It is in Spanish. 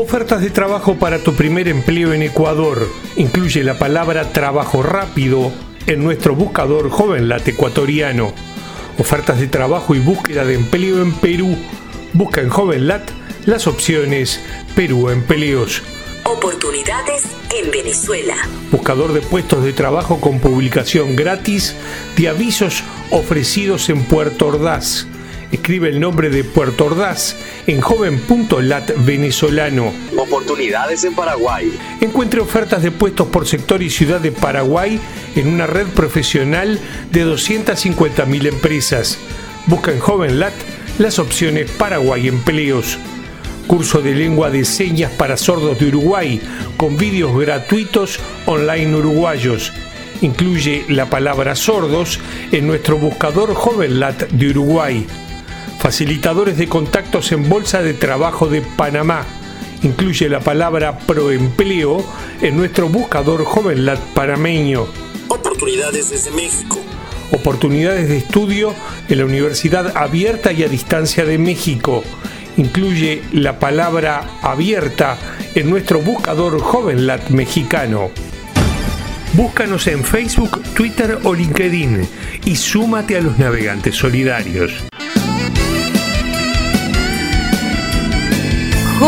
Ofertas de trabajo para tu primer empleo en Ecuador. Incluye la palabra trabajo rápido en nuestro buscador JovenLat ecuatoriano. Ofertas de trabajo y búsqueda de empleo en Perú. Busca en JovenLat las opciones Perú Empleos. Oportunidades en Venezuela. Buscador de puestos de trabajo con publicación gratis de avisos ofrecidos en Puerto Ordaz. Escribe el nombre de Puerto Ordaz en joven.lat venezolano. Oportunidades en Paraguay. Encuentre ofertas de puestos por sector y ciudad de Paraguay en una red profesional de 250.000 empresas. Busca en JovenLat las opciones Paraguay Empleos curso de lengua de señas para sordos de Uruguay, con vídeos gratuitos online uruguayos. Incluye la palabra sordos en nuestro buscador JovenLat de Uruguay. Facilitadores de contactos en Bolsa de Trabajo de Panamá. Incluye la palabra proempleo en nuestro buscador JovenLat panameño. Oportunidades desde México. Oportunidades de estudio en la Universidad Abierta y a Distancia de México incluye la palabra abierta en nuestro buscador JovenLat mexicano. Búscanos en Facebook, Twitter o LinkedIn y súmate a los navegantes solidarios.